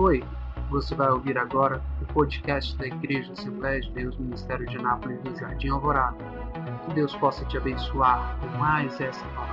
Oi, você vai ouvir agora o podcast da Igreja Assembleia de Deus Ministério de Anápolis do Jardim Alvorada. Que Deus possa te abençoar com mais essa palavra.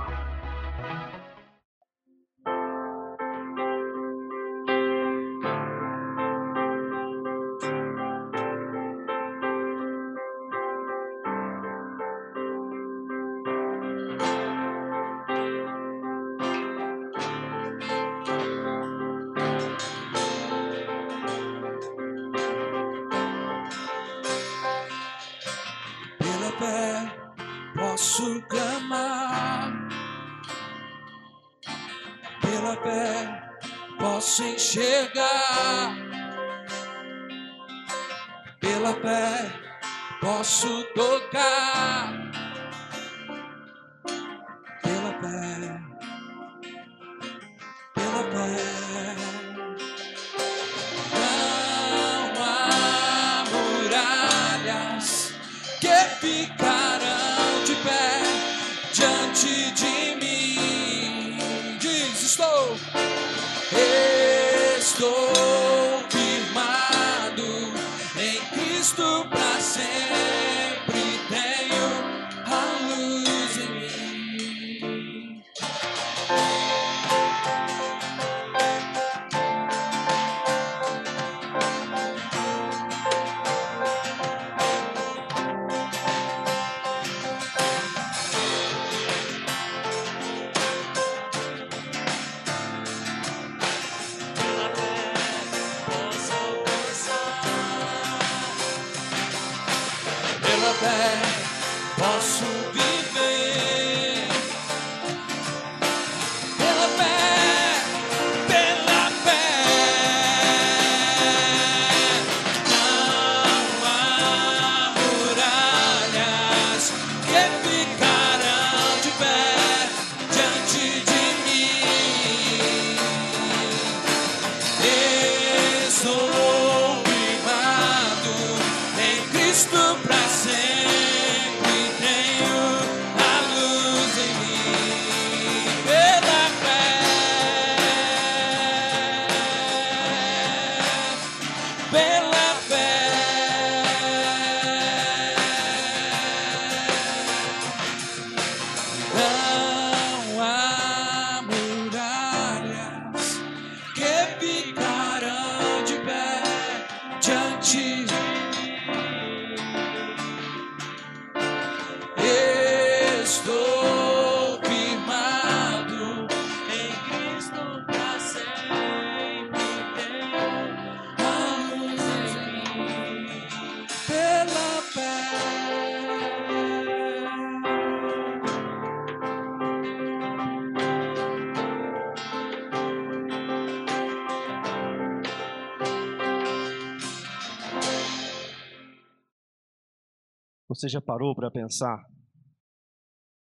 Você já parou para pensar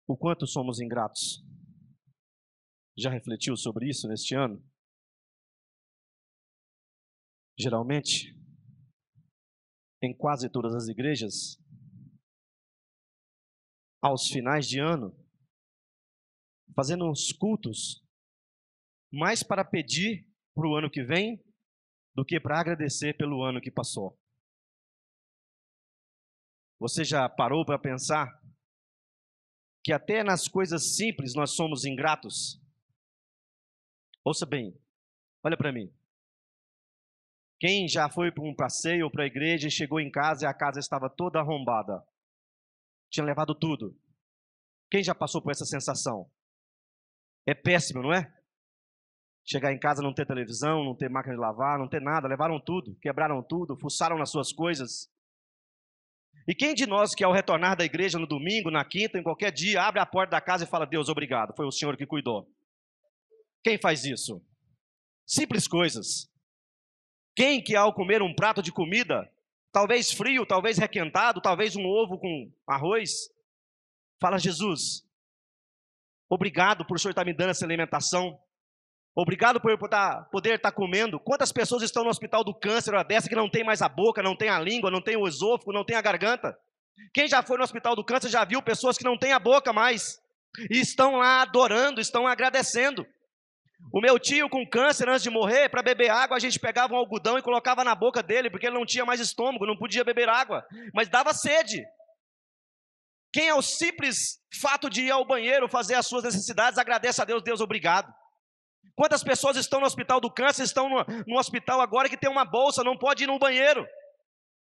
o quanto somos ingratos? Já refletiu sobre isso neste ano? Geralmente, em quase todas as igrejas, aos finais de ano, fazendo uns cultos mais para pedir para o ano que vem do que para agradecer pelo ano que passou. Você já parou para pensar que até nas coisas simples nós somos ingratos? Ouça bem, olha para mim. Quem já foi para um passeio ou para a igreja e chegou em casa e a casa estava toda arrombada? Tinha levado tudo. Quem já passou por essa sensação? É péssimo, não é? Chegar em casa não ter televisão, não ter máquina de lavar, não ter nada, levaram tudo, quebraram tudo, fuçaram nas suas coisas. E quem de nós que ao retornar da igreja no domingo, na quinta, em qualquer dia, abre a porta da casa e fala: Deus, obrigado, foi o Senhor que cuidou. Quem faz isso? Simples coisas. Quem que ao comer um prato de comida, talvez frio, talvez requentado, talvez um ovo com arroz, fala: Jesus, obrigado por o Senhor estar me dando essa alimentação. Obrigado por poder- poder estar comendo. Quantas pessoas estão no hospital do câncer, hora dessa, que não tem mais a boca, não tem a língua, não tem o esôfago, não tem a garganta? Quem já foi no hospital do câncer já viu pessoas que não têm a boca mais e estão lá adorando, estão agradecendo. O meu tio com câncer antes de morrer, para beber água, a gente pegava um algodão e colocava na boca dele, porque ele não tinha mais estômago, não podia beber água, mas dava sede. Quem é o simples fato de ir ao banheiro fazer as suas necessidades, agradece a Deus, Deus, obrigado. Quantas pessoas estão no hospital do câncer, estão no, no hospital agora que tem uma bolsa, não pode ir no banheiro,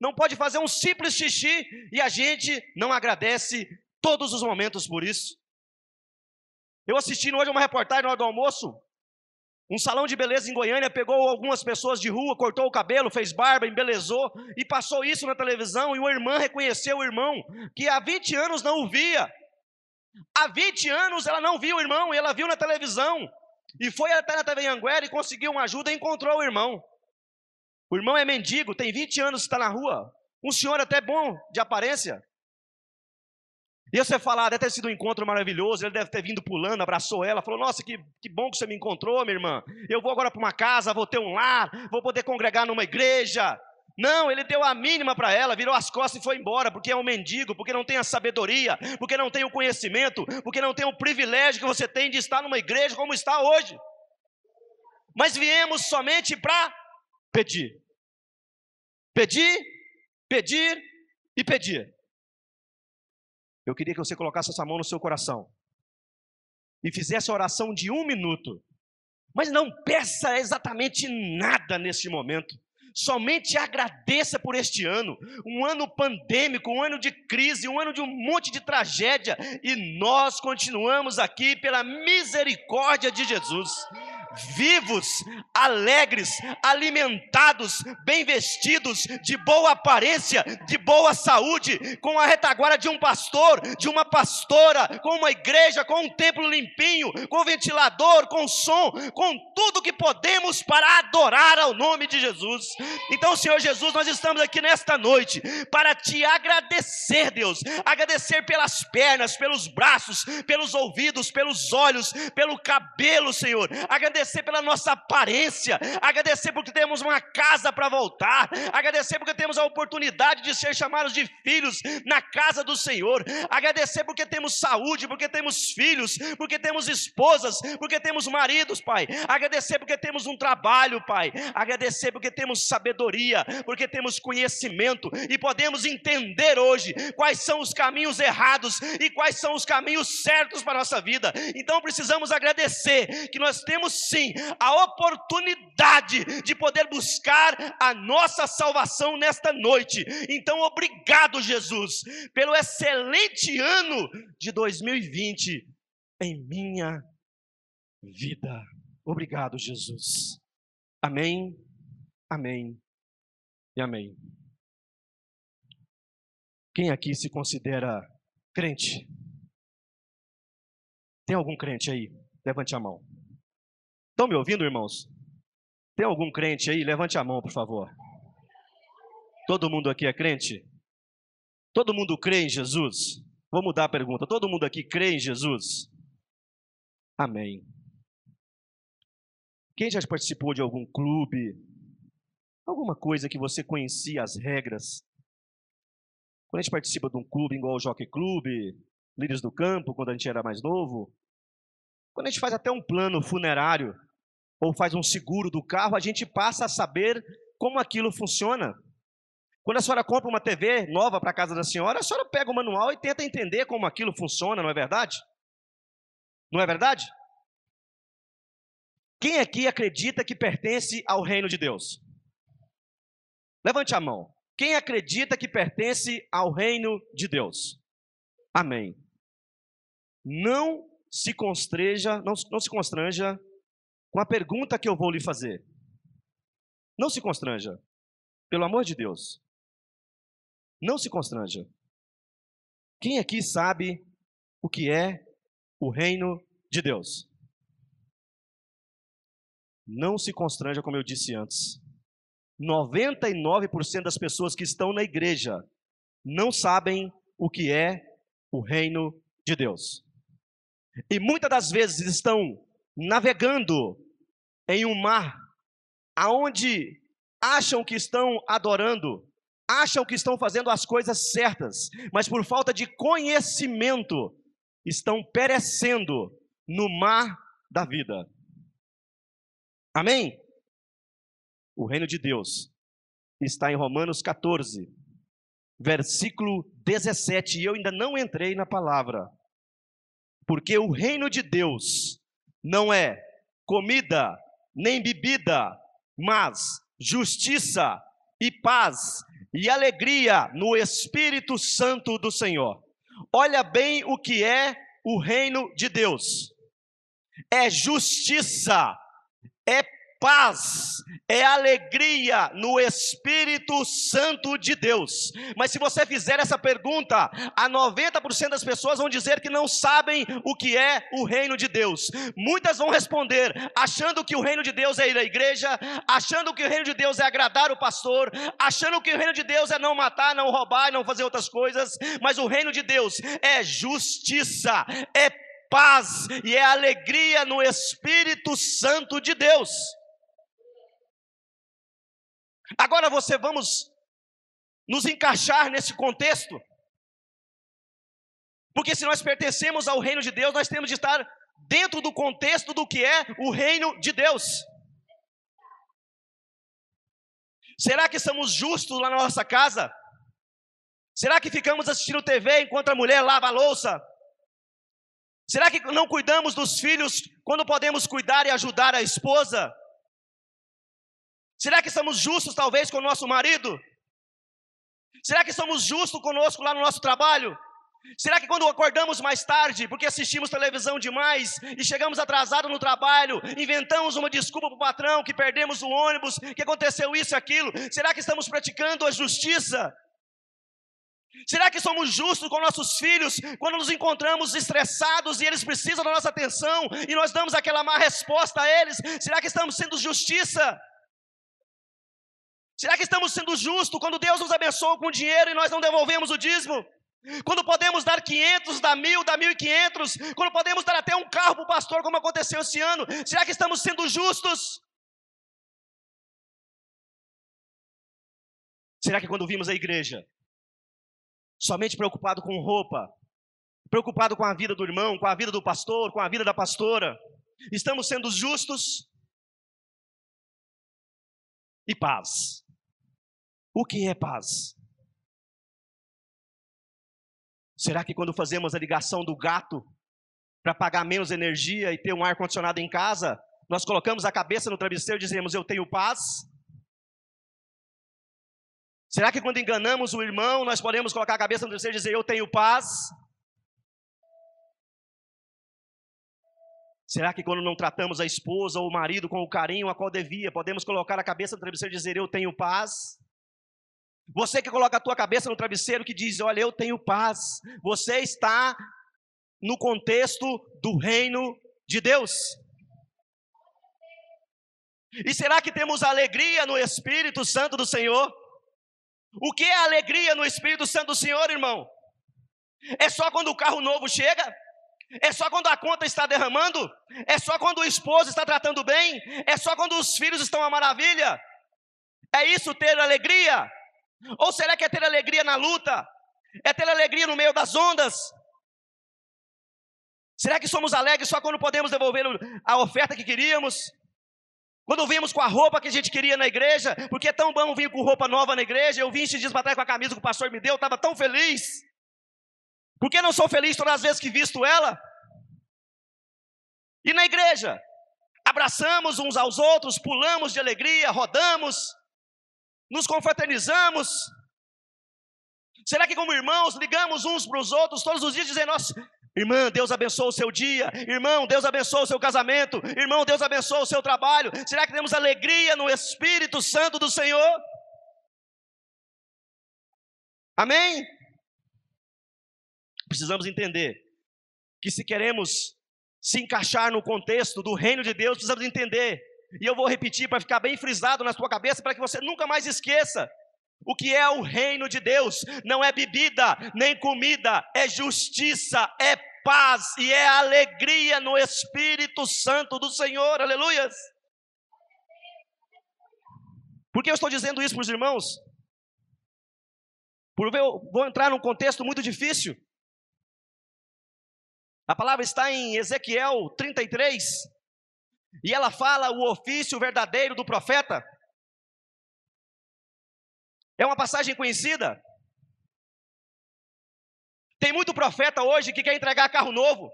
não pode fazer um simples xixi, e a gente não agradece todos os momentos por isso. Eu assisti hoje uma reportagem na hora do almoço, um salão de beleza em Goiânia pegou algumas pessoas de rua, cortou o cabelo, fez barba, embelezou e passou isso na televisão. E uma irmã reconheceu o irmão que há 20 anos não o via. Há 20 anos ela não viu o irmão e ela viu na televisão. E foi até na TV Anguera e conseguiu uma ajuda e encontrou o irmão. O irmão é mendigo, tem 20 anos está na rua. Um senhor até bom de aparência. E você falar, deve ter sido um encontro maravilhoso, ele deve ter vindo pulando, abraçou ela, falou: Nossa, que, que bom que você me encontrou, minha irmã. Eu vou agora para uma casa, vou ter um lar, vou poder congregar numa igreja. Não, ele deu a mínima para ela, virou as costas e foi embora, porque é um mendigo, porque não tem a sabedoria, porque não tem o conhecimento, porque não tem o privilégio que você tem de estar numa igreja como está hoje. Mas viemos somente para pedir. Pedir, pedir e pedir. Eu queria que você colocasse essa mão no seu coração e fizesse a oração de um minuto. Mas não peça exatamente nada neste momento. Somente agradeça por este ano, um ano pandêmico, um ano de crise, um ano de um monte de tragédia, e nós continuamos aqui pela misericórdia de Jesus vivos, alegres, alimentados, bem vestidos, de boa aparência, de boa saúde, com a retaguarda de um pastor, de uma pastora, com uma igreja, com um templo limpinho, com ventilador, com som, com tudo que podemos para adorar ao nome de Jesus. Então, Senhor Jesus, nós estamos aqui nesta noite para te agradecer, Deus, agradecer pelas pernas, pelos braços, pelos ouvidos, pelos olhos, pelo cabelo, Senhor, agradecer agradecer pela nossa aparência, agradecer porque temos uma casa para voltar, agradecer porque temos a oportunidade de ser chamados de filhos na casa do Senhor, agradecer porque temos saúde, porque temos filhos, porque temos esposas, porque temos maridos, Pai, agradecer porque temos um trabalho, Pai, agradecer porque temos sabedoria, porque temos conhecimento e podemos entender hoje quais são os caminhos errados e quais são os caminhos certos para a nossa vida. Então precisamos agradecer que nós temos sim a oportunidade de poder buscar a nossa salvação nesta noite. Então, obrigado, Jesus, pelo excelente ano de 2020 em minha vida. Obrigado, Jesus. Amém, amém e amém. Quem aqui se considera crente? Tem algum crente aí? Levante a mão. Estão me ouvindo, irmãos? Tem algum crente aí? Levante a mão, por favor. Todo mundo aqui é crente? Todo mundo crê em Jesus? Vou mudar a pergunta. Todo mundo aqui crê em Jesus? Amém. Quem já participou de algum clube? Alguma coisa que você conhecia as regras? Quando a gente participa de um clube igual o Jockey Club, Líderes do Campo, quando a gente era mais novo, quando a gente faz até um plano funerário ou faz um seguro do carro, a gente passa a saber como aquilo funciona. Quando a senhora compra uma TV nova para a casa da senhora, a senhora pega o manual e tenta entender como aquilo funciona, não é verdade? Não é verdade? Quem aqui acredita que pertence ao reino de Deus? Levante a mão. Quem acredita que pertence ao reino de Deus? Amém. Não se constreja, não, não se constranja com a pergunta que eu vou lhe fazer. Não se constranja. Pelo amor de Deus. Não se constranja. Quem aqui sabe o que é o reino de Deus? Não se constranja, como eu disse antes. 99% das pessoas que estão na igreja não sabem o que é o reino de Deus. E muitas das vezes estão navegando em um mar aonde acham que estão adorando, acham que estão fazendo as coisas certas, mas por falta de conhecimento estão perecendo no mar da vida. Amém? O reino de Deus está em Romanos 14, versículo 17, e eu ainda não entrei na palavra. Porque o reino de Deus não é comida nem bebida, mas justiça e paz e alegria no Espírito Santo do Senhor. Olha bem o que é o reino de Deus: é justiça, é paz, é alegria no Espírito Santo de Deus. Mas se você fizer essa pergunta, a 90% das pessoas vão dizer que não sabem o que é o reino de Deus. Muitas vão responder achando que o reino de Deus é ir à igreja, achando que o reino de Deus é agradar o pastor, achando que o reino de Deus é não matar, não roubar, não fazer outras coisas, mas o reino de Deus é justiça, é paz e é alegria no Espírito Santo de Deus. Agora você vamos nos encaixar nesse contexto. Porque se nós pertencemos ao reino de Deus, nós temos de estar dentro do contexto do que é o reino de Deus. Será que somos justos lá na nossa casa? Será que ficamos assistindo TV enquanto a mulher lava a louça? Será que não cuidamos dos filhos quando podemos cuidar e ajudar a esposa? Será que somos justos, talvez, com o nosso marido? Será que somos justos conosco lá no nosso trabalho? Será que quando acordamos mais tarde, porque assistimos televisão demais e chegamos atrasados no trabalho, inventamos uma desculpa para o patrão que perdemos o ônibus, que aconteceu isso e aquilo? Será que estamos praticando a justiça? Será que somos justos com nossos filhos quando nos encontramos estressados e eles precisam da nossa atenção e nós damos aquela má resposta a eles? Será que estamos sendo justiça? Será que estamos sendo justos quando Deus nos abençoa com dinheiro e nós não devolvemos o dízimo? Quando podemos dar 500, dar mil, dar 1.500, quando podemos dar até um carro para o pastor, como aconteceu esse ano, será que estamos sendo justos? Será que quando vimos a igreja, somente preocupado com roupa, preocupado com a vida do irmão, com a vida do pastor, com a vida da pastora, estamos sendo justos? E paz. O que é paz? Será que quando fazemos a ligação do gato para pagar menos energia e ter um ar condicionado em casa, nós colocamos a cabeça no travesseiro e dizemos eu tenho paz? Será que quando enganamos o irmão, nós podemos colocar a cabeça no travesseiro e dizer eu tenho paz? Será que quando não tratamos a esposa ou o marido com o carinho a qual devia, podemos colocar a cabeça no travesseiro e dizer eu tenho paz? Você que coloca a tua cabeça no travesseiro que diz: "Olha, eu tenho paz". Você está no contexto do reino de Deus. E será que temos alegria no Espírito Santo do Senhor? O que é alegria no Espírito Santo do Senhor, irmão? É só quando o carro novo chega? É só quando a conta está derramando? É só quando o esposo está tratando bem? É só quando os filhos estão a maravilha? É isso ter alegria? Ou será que é ter alegria na luta? É ter alegria no meio das ondas? Será que somos alegres só quando podemos devolver a oferta que queríamos? Quando vimos com a roupa que a gente queria na igreja, porque é tão bom vir com roupa nova na igreja, eu vim esses dias para trás com a camisa que o pastor me deu, estava tão feliz. Por que não sou feliz todas as vezes que visto ela? E na igreja, abraçamos uns aos outros, pulamos de alegria, rodamos, nos confraternizamos. Será que, como irmãos, ligamos uns para os outros todos os dias, dizendo: Nossa, irmã, Deus abençoe o seu dia, irmão, Deus abençoe o seu casamento, irmão, Deus abençoe o seu trabalho. Será que temos alegria no Espírito Santo do Senhor? Amém? Precisamos entender que se queremos se encaixar no contexto do reino de Deus, precisamos entender e eu vou repetir para ficar bem frisado na sua cabeça, para que você nunca mais esqueça. O que é o reino de Deus? Não é bebida, nem comida, é justiça, é paz e é alegria no Espírito Santo do Senhor, aleluias. Por que eu estou dizendo isso para os irmãos? Por eu vou entrar num contexto muito difícil. A palavra está em Ezequiel 33, E ela fala o ofício verdadeiro do profeta. É uma passagem conhecida. Tem muito profeta hoje que quer entregar carro novo,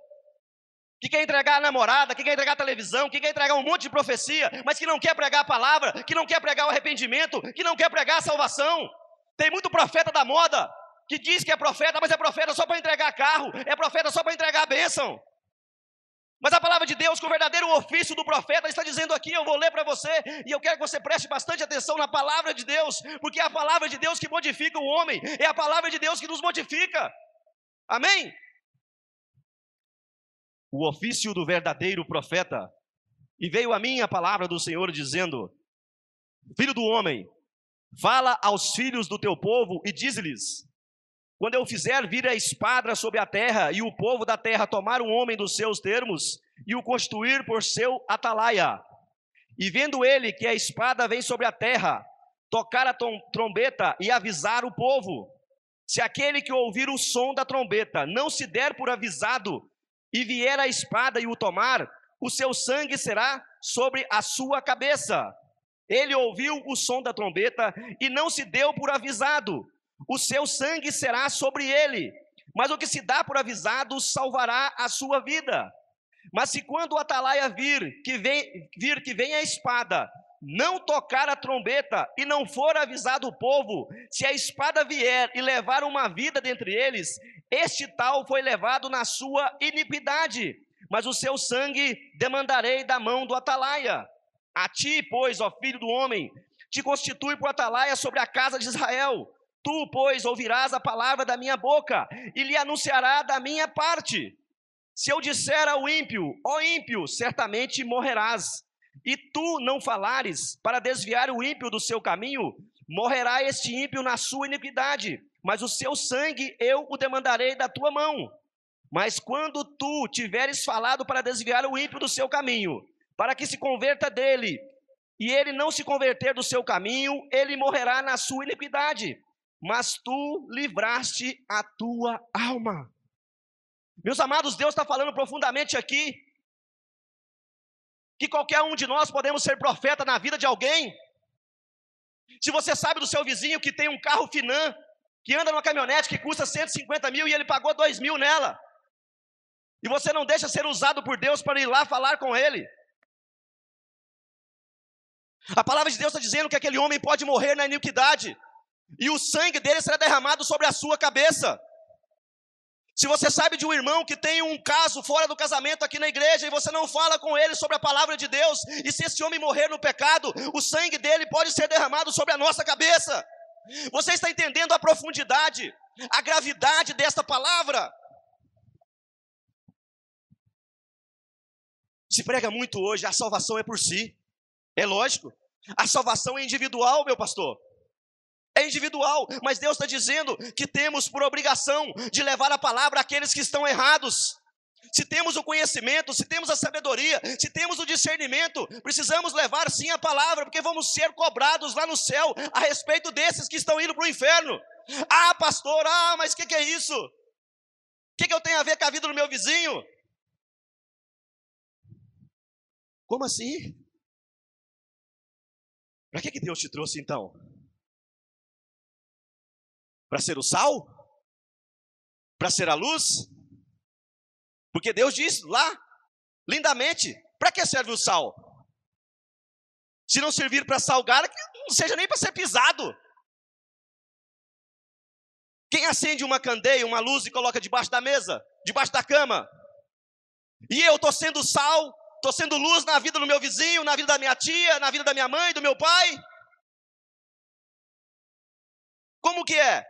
que quer entregar a namorada, que quer entregar a televisão, que quer entregar um monte de profecia, mas que não quer pregar a palavra, que não quer pregar o arrependimento, que não quer pregar a salvação. Tem muito profeta da moda que diz que é profeta, mas é profeta só para entregar carro, é profeta só para entregar a bênção. Mas a palavra de Deus, com o verdadeiro ofício do profeta, está dizendo aqui, eu vou ler para você, e eu quero que você preste bastante atenção na palavra de Deus, porque é a palavra de Deus que modifica o homem, é a palavra de Deus que nos modifica. Amém? O ofício do verdadeiro profeta. E veio a mim a palavra do Senhor dizendo: Filho do homem, fala aos filhos do teu povo e diz-lhes: quando eu fizer vir a espada sobre a terra, e o povo da terra tomar um homem dos seus termos, e o constituir por seu atalaia, e vendo ele que a espada vem sobre a terra, tocar a trombeta e avisar o povo. Se aquele que ouvir o som da trombeta não se der por avisado, e vier a espada e o tomar, o seu sangue será sobre a sua cabeça. Ele ouviu o som da trombeta e não se deu por avisado o seu sangue será sobre ele, mas o que se dá por avisado salvará a sua vida. Mas se quando o atalaia vir que vem, vir que vem a espada, não tocar a trombeta e não for avisado o povo, se a espada vier e levar uma vida dentre eles, este tal foi levado na sua iniquidade, mas o seu sangue demandarei da mão do atalaia. A ti, pois, ó filho do homem, te constitui por atalaia sobre a casa de Israel. Tu, pois, ouvirás a palavra da minha boca e lhe anunciará da minha parte. Se eu disser ao ímpio, ó ímpio, certamente morrerás, e tu não falares para desviar o ímpio do seu caminho, morrerá este ímpio na sua iniquidade, mas o seu sangue eu o demandarei da tua mão. Mas quando tu tiveres falado para desviar o ímpio do seu caminho, para que se converta dele, e ele não se converter do seu caminho, ele morrerá na sua iniquidade mas tu livraste a tua alma. Meus amados, Deus está falando profundamente aqui que qualquer um de nós podemos ser profeta na vida de alguém. Se você sabe do seu vizinho que tem um carro Finan, que anda numa caminhonete que custa 150 mil e ele pagou 2 mil nela, e você não deixa ser usado por Deus para ir lá falar com ele. A palavra de Deus está dizendo que aquele homem pode morrer na iniquidade, e o sangue dele será derramado sobre a sua cabeça. Se você sabe de um irmão que tem um caso fora do casamento aqui na igreja e você não fala com ele sobre a palavra de Deus, e se esse homem morrer no pecado, o sangue dele pode ser derramado sobre a nossa cabeça. Você está entendendo a profundidade, a gravidade desta palavra? Se prega muito hoje, a salvação é por si. É lógico. A salvação é individual, meu pastor é individual, mas Deus está dizendo que temos por obrigação de levar a palavra àqueles que estão errados. Se temos o conhecimento, se temos a sabedoria, se temos o discernimento, precisamos levar sim a palavra, porque vamos ser cobrados lá no céu a respeito desses que estão indo para o inferno. Ah, pastor, ah, mas o que, que, é isso? O que, que eu tenho a ver com a vida do meu vizinho? Como assim? Para que, que Deus te trouxe então? Para ser o sal? Para ser a luz? Porque Deus diz lá, lindamente, para que serve o sal? Se não servir para salgar, não seja nem para ser pisado. Quem acende uma candeia, uma luz e coloca debaixo da mesa, debaixo da cama? E eu estou sendo sal, estou sendo luz na vida do meu vizinho, na vida da minha tia, na vida da minha mãe, do meu pai? Como que é?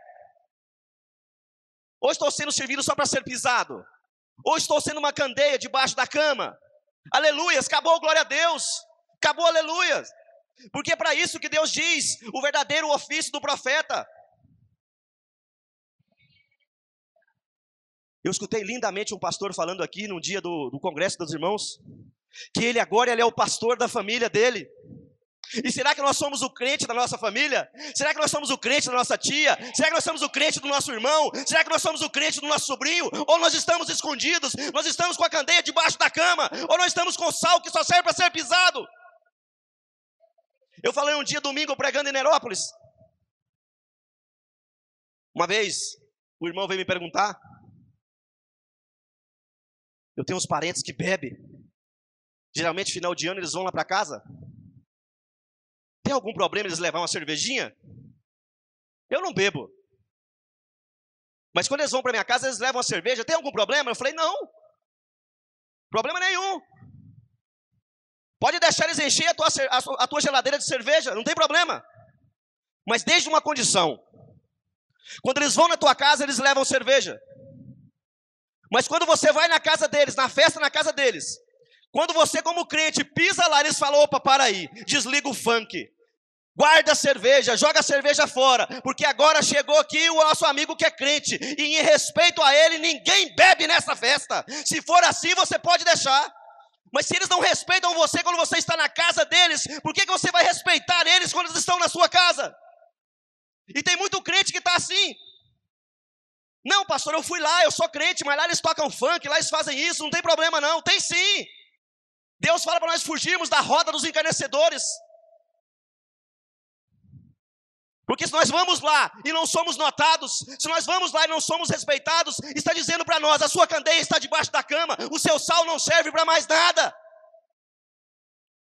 Ou estou sendo servido só para ser pisado? Ou estou sendo uma candeia debaixo da cama? Aleluias, acabou, glória a Deus. Acabou, aleluias. Porque é para isso que Deus diz o verdadeiro ofício do profeta. Eu escutei lindamente um pastor falando aqui num dia do, do congresso dos irmãos, que ele agora ele é o pastor da família dele. E será que nós somos o crente da nossa família? Será que nós somos o crente da nossa tia? Será que nós somos o crente do nosso irmão? Será que nós somos o crente do nosso sobrinho? Ou nós estamos escondidos? Nós estamos com a candeia debaixo da cama? Ou nós estamos com sal que só serve para ser pisado? Eu falei um dia domingo pregando em Nerópolis. Uma vez, o irmão veio me perguntar. Eu tenho uns parentes que bebem. Geralmente, final de ano, eles vão lá para casa. Tem algum problema eles levar uma cervejinha? Eu não bebo. Mas quando eles vão para minha casa, eles levam uma cerveja. Tem algum problema? Eu falei, não. Problema nenhum. Pode deixar eles encher a tua, a tua geladeira de cerveja, não tem problema. Mas desde uma condição. Quando eles vão na tua casa, eles levam cerveja. Mas quando você vai na casa deles, na festa na casa deles, quando você, como crente, pisa lá, eles falam: opa, para aí, desliga o funk. Guarda a cerveja, joga a cerveja fora, porque agora chegou aqui o nosso amigo que é crente, e em respeito a ele, ninguém bebe nessa festa. Se for assim, você pode deixar. Mas se eles não respeitam você quando você está na casa deles, por que, que você vai respeitar eles quando eles estão na sua casa? E tem muito crente que está assim. Não, pastor, eu fui lá, eu sou crente, mas lá eles tocam funk, lá eles fazem isso, não tem problema não. Tem sim. Deus fala para nós fugirmos da roda dos encarnecedores. Porque se nós vamos lá e não somos notados, se nós vamos lá e não somos respeitados, está dizendo para nós: a sua candeia está debaixo da cama, o seu sal não serve para mais nada.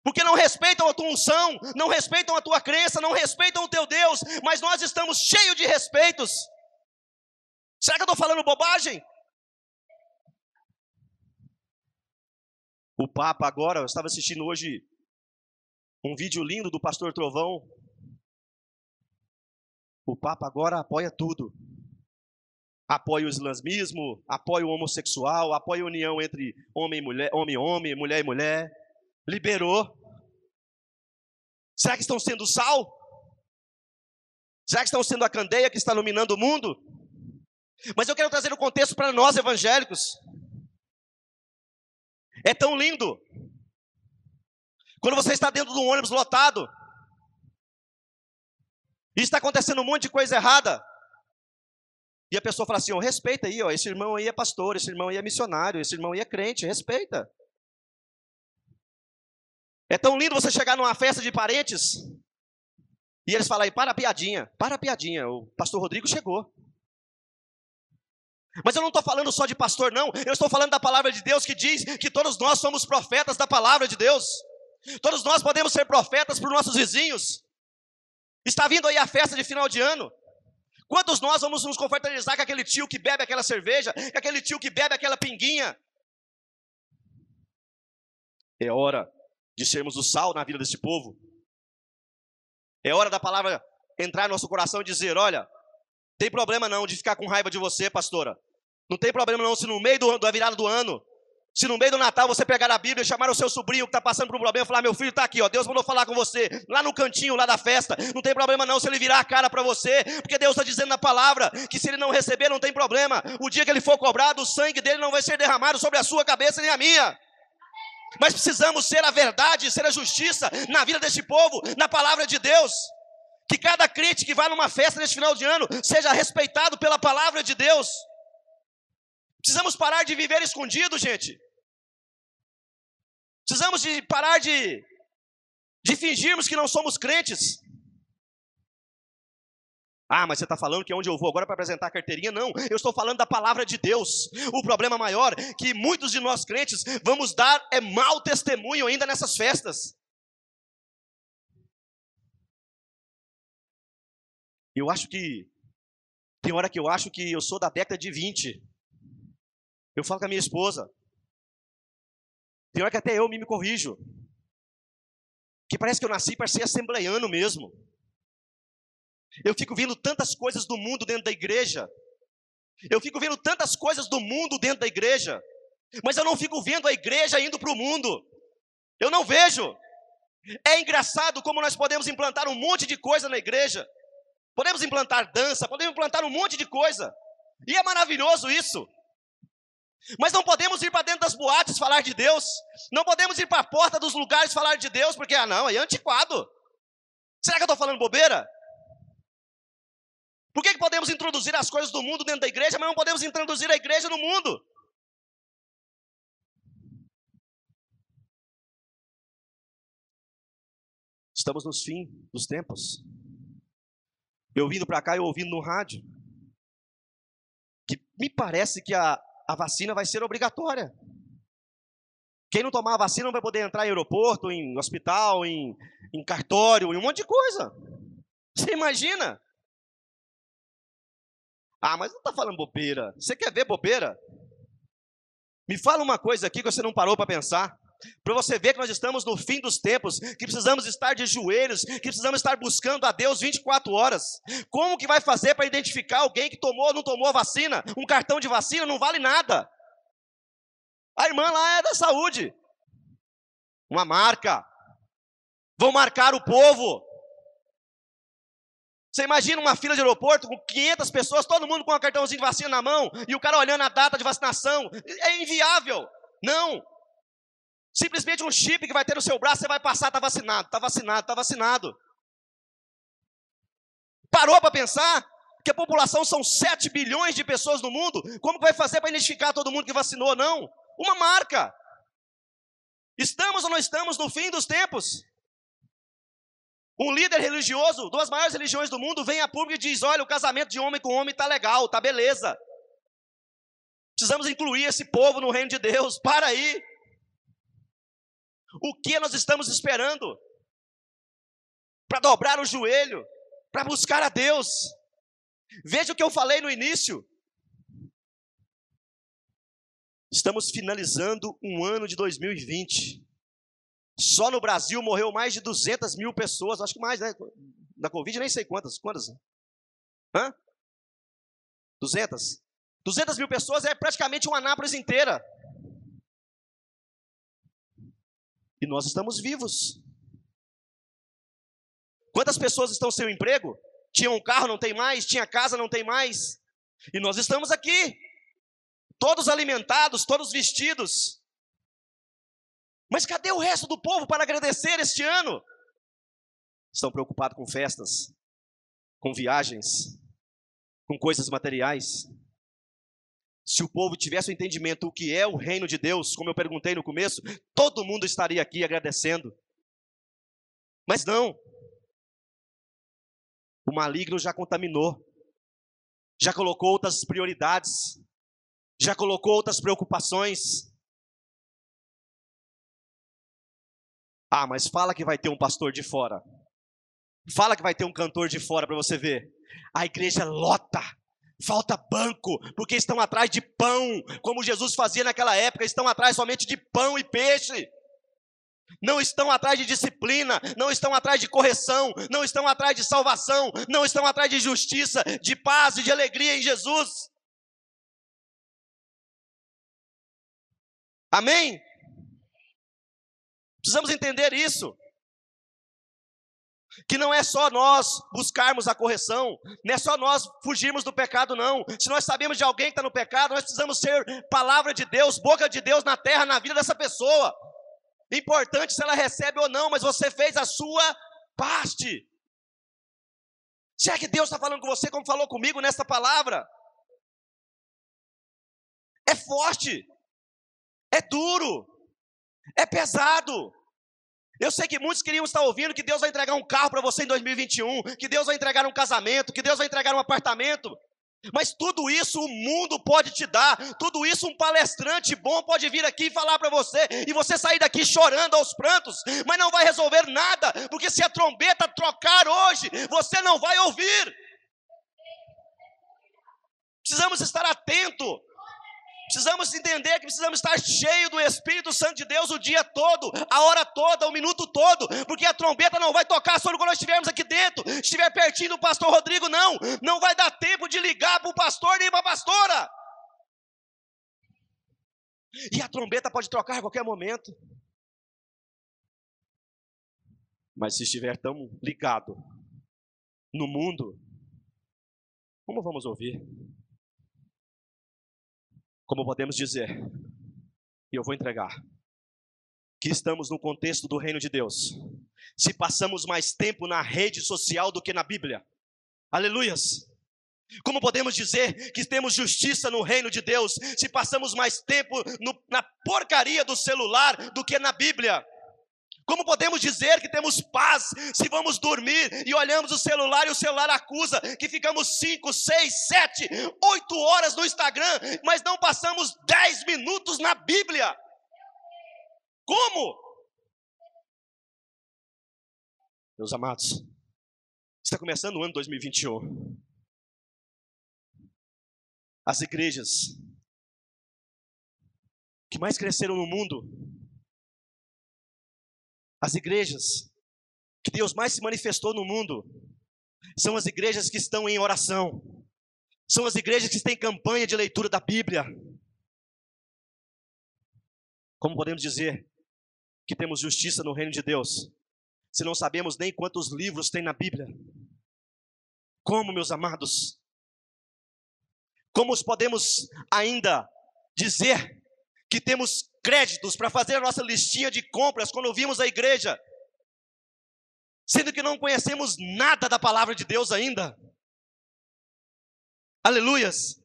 Porque não respeitam a tua unção, não respeitam a tua crença, não respeitam o teu Deus, mas nós estamos cheios de respeitos. Será que eu estou falando bobagem? O Papa agora, eu estava assistindo hoje um vídeo lindo do pastor Trovão. O Papa agora apoia tudo. Apoia o islamismo, apoia o homossexual, apoia a união entre homem e mulher, homem e homem, mulher e mulher. Liberou. Será que estão sendo sal? Será que estão sendo a candeia que está iluminando o mundo? Mas eu quero trazer o contexto para nós evangélicos. É tão lindo. Quando você está dentro de um ônibus lotado, e está acontecendo um monte de coisa errada, e a pessoa fala assim: oh, respeita aí, ó, esse irmão aí é pastor, esse irmão aí é missionário, esse irmão aí é crente, respeita. É tão lindo você chegar numa festa de parentes e eles falam aí, para a piadinha, para a piadinha, o pastor Rodrigo chegou. Mas eu não estou falando só de pastor, não. Eu estou falando da palavra de Deus que diz que todos nós somos profetas da palavra de Deus. Todos nós podemos ser profetas para os nossos vizinhos. Está vindo aí a festa de final de ano. Quantos nós vamos nos confraternizar com aquele tio que bebe aquela cerveja, com aquele tio que bebe aquela pinguinha? É hora de sermos o sal na vida desse povo. É hora da palavra entrar no nosso coração e dizer: olha, tem problema não de ficar com raiva de você, pastora. Não tem problema não se no meio do, da virada do ano, se no meio do Natal você pegar a Bíblia e chamar o seu sobrinho que está passando por um problema e falar: Meu filho está aqui, ó, Deus mandou falar com você, lá no cantinho, lá da festa. Não tem problema não se ele virar a cara para você, porque Deus está dizendo na palavra que se ele não receber, não tem problema. O dia que ele for cobrado, o sangue dele não vai ser derramado sobre a sua cabeça nem a minha. Mas precisamos ser a verdade, ser a justiça na vida deste povo, na palavra de Deus. Que cada crente que vai numa festa neste final de ano seja respeitado pela palavra de Deus. Precisamos parar de viver escondido, gente. Precisamos de parar de, de fingirmos que não somos crentes. Ah, mas você está falando que é onde eu vou agora para apresentar a carteirinha? Não, eu estou falando da palavra de Deus. O problema maior é que muitos de nós crentes vamos dar é mau testemunho ainda nessas festas. Eu acho que tem hora que eu acho que eu sou da década de 20. Eu falo com a minha esposa. Tem hora que até eu me, me corrijo. Que parece que eu nasci para ser assembleiano mesmo. Eu fico vendo tantas coisas do mundo dentro da igreja. Eu fico vendo tantas coisas do mundo dentro da igreja. Mas eu não fico vendo a igreja indo para o mundo. Eu não vejo. É engraçado como nós podemos implantar um monte de coisa na igreja. Podemos implantar dança, podemos implantar um monte de coisa. E é maravilhoso isso. Mas não podemos ir para dentro das boates falar de Deus. Não podemos ir para a porta dos lugares falar de Deus, porque, ah, não, aí é antiquado. Será que eu estou falando bobeira? Por que, que podemos introduzir as coisas do mundo dentro da igreja, mas não podemos introduzir a igreja no mundo? Estamos nos fim dos tempos. Eu vindo para cá e ouvindo no rádio que me parece que a, a vacina vai ser obrigatória. Quem não tomar a vacina não vai poder entrar em aeroporto, em hospital, em, em cartório, em um monte de coisa. Você imagina? Ah, mas não está falando bobeira. Você quer ver bobeira? Me fala uma coisa aqui que você não parou para pensar. Para você ver que nós estamos no fim dos tempos, que precisamos estar de joelhos, que precisamos estar buscando a Deus 24 horas. Como que vai fazer para identificar alguém que tomou ou não tomou a vacina? Um cartão de vacina não vale nada. A irmã lá é da saúde. Uma marca. Vão marcar o povo. Você imagina uma fila de aeroporto com 500 pessoas, todo mundo com um cartãozinho de vacina na mão, e o cara olhando a data de vacinação. É inviável. Não. Simplesmente um chip que vai ter no seu braço, você vai passar, está vacinado, está vacinado, está vacinado. Parou para pensar que a população são 7 bilhões de pessoas no mundo? Como vai fazer para identificar todo mundo que vacinou? Não. Uma marca. Estamos ou não estamos no fim dos tempos? Um líder religioso, duas maiores religiões do mundo, vem a público e diz: olha, o casamento de homem com homem está legal, está beleza. Precisamos incluir esse povo no reino de Deus. Para aí. O que nós estamos esperando? Para dobrar o joelho, para buscar a Deus. Veja o que eu falei no início. Estamos finalizando um ano de 2020. Só no Brasil morreu mais de 200 mil pessoas, acho que mais, né? Da Covid, nem sei quantas. Quantas? Hã? 200? 200 mil pessoas é praticamente uma Anápolis inteira. E nós estamos vivos. Quantas pessoas estão sem emprego? Tinham um carro, não tem mais. Tinha casa, não tem mais. E nós estamos aqui. Todos alimentados, todos vestidos. Mas cadê o resto do povo para agradecer este ano? Estão preocupados com festas, com viagens, com coisas materiais. Se o povo tivesse o entendimento do que é o reino de Deus, como eu perguntei no começo, todo mundo estaria aqui agradecendo. Mas não. O maligno já contaminou, já colocou outras prioridades, já colocou outras preocupações. Ah, mas fala que vai ter um pastor de fora. Fala que vai ter um cantor de fora para você ver. A igreja lota. Falta banco, porque estão atrás de pão, como Jesus fazia naquela época, estão atrás somente de pão e peixe. Não estão atrás de disciplina, não estão atrás de correção, não estão atrás de salvação, não estão atrás de justiça, de paz e de alegria em Jesus. Amém? Precisamos entender isso. Que não é só nós buscarmos a correção, não é só nós fugirmos do pecado, não. Se nós sabemos de alguém que está no pecado, nós precisamos ser palavra de Deus, boca de Deus na terra, na vida dessa pessoa. Importante se ela recebe ou não, mas você fez a sua parte. Se é que Deus está falando com você como falou comigo nessa palavra? É forte, é duro, é pesado. Eu sei que muitos queriam estar ouvindo que Deus vai entregar um carro para você em 2021, que Deus vai entregar um casamento, que Deus vai entregar um apartamento. Mas tudo isso o mundo pode te dar, tudo isso um palestrante bom pode vir aqui e falar para você, e você sair daqui chorando aos prantos, mas não vai resolver nada, porque se a trombeta trocar hoje, você não vai ouvir. Precisamos estar atento Precisamos entender que precisamos estar cheio do Espírito Santo de Deus o dia todo, a hora toda, o minuto todo, porque a trombeta não vai tocar só quando nós estivermos aqui dentro, estiver pertinho do pastor Rodrigo, não, não vai dar tempo de ligar para o pastor nem para a pastora. E a trombeta pode trocar a qualquer momento. Mas se estiver tão ligado no mundo, como vamos ouvir? Como podemos dizer, e eu vou entregar. que estamos no contexto do reino de Deus. Se passamos mais tempo na rede social do que na Bíblia. Aleluias. Como podemos dizer que temos justiça no reino de Deus se passamos mais tempo no, na porcaria do celular do que na Bíblia? Como podemos dizer que temos paz se vamos dormir e olhamos o celular e o celular acusa que ficamos 5, 6, 7, 8 horas no Instagram, mas não passamos 10 minutos na Bíblia? Como? Meus amados, está começando o ano 2021. As igrejas que mais cresceram no mundo as igrejas que Deus mais se manifestou no mundo são as igrejas que estão em oração, são as igrejas que têm campanha de leitura da Bíblia. Como podemos dizer que temos justiça no reino de Deus, se não sabemos nem quantos livros tem na Bíblia? Como, meus amados? Como podemos ainda dizer que temos créditos para fazer a nossa listinha de compras quando vimos a igreja, sendo que não conhecemos nada da palavra de Deus ainda. Aleluias.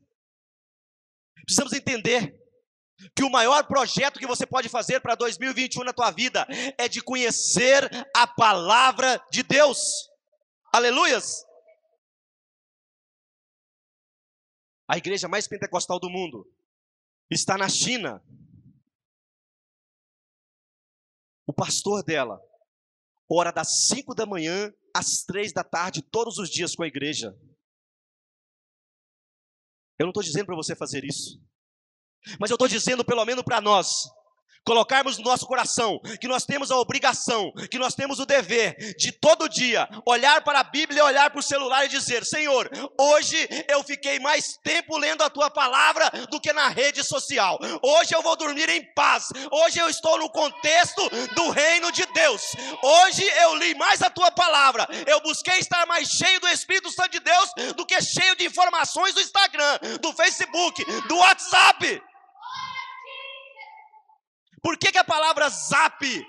Precisamos entender que o maior projeto que você pode fazer para 2021 na tua vida é de conhecer a palavra de Deus. Aleluias. A igreja mais pentecostal do mundo está na China. O pastor dela ora das 5 da manhã às três da tarde, todos os dias com a igreja. Eu não estou dizendo para você fazer isso, mas eu estou dizendo, pelo menos para nós, colocarmos no nosso coração que nós temos a obrigação, que nós temos o dever de todo dia olhar para a Bíblia, olhar para o celular e dizer: Senhor, hoje eu fiquei mais tempo lendo a tua palavra do que na rede social. Hoje eu vou dormir em paz. Hoje eu estou no contexto do reino de Deus. Hoje eu li mais a tua palavra. Eu busquei estar mais cheio do Espírito Santo de Deus do que cheio de informações do Instagram, do Facebook, do WhatsApp. Por que, que a palavra zap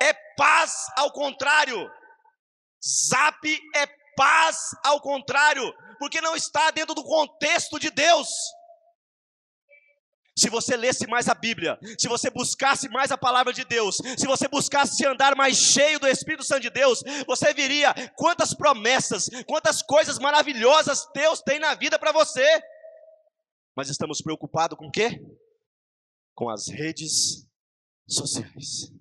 é paz ao contrário? Zap é paz ao contrário, porque não está dentro do contexto de Deus. Se você lesse mais a Bíblia, se você buscasse mais a palavra de Deus, se você buscasse andar mais cheio do Espírito Santo de Deus, você viria quantas promessas, quantas coisas maravilhosas Deus tem na vida para você. Mas estamos preocupados com o quê? Com as redes sociais.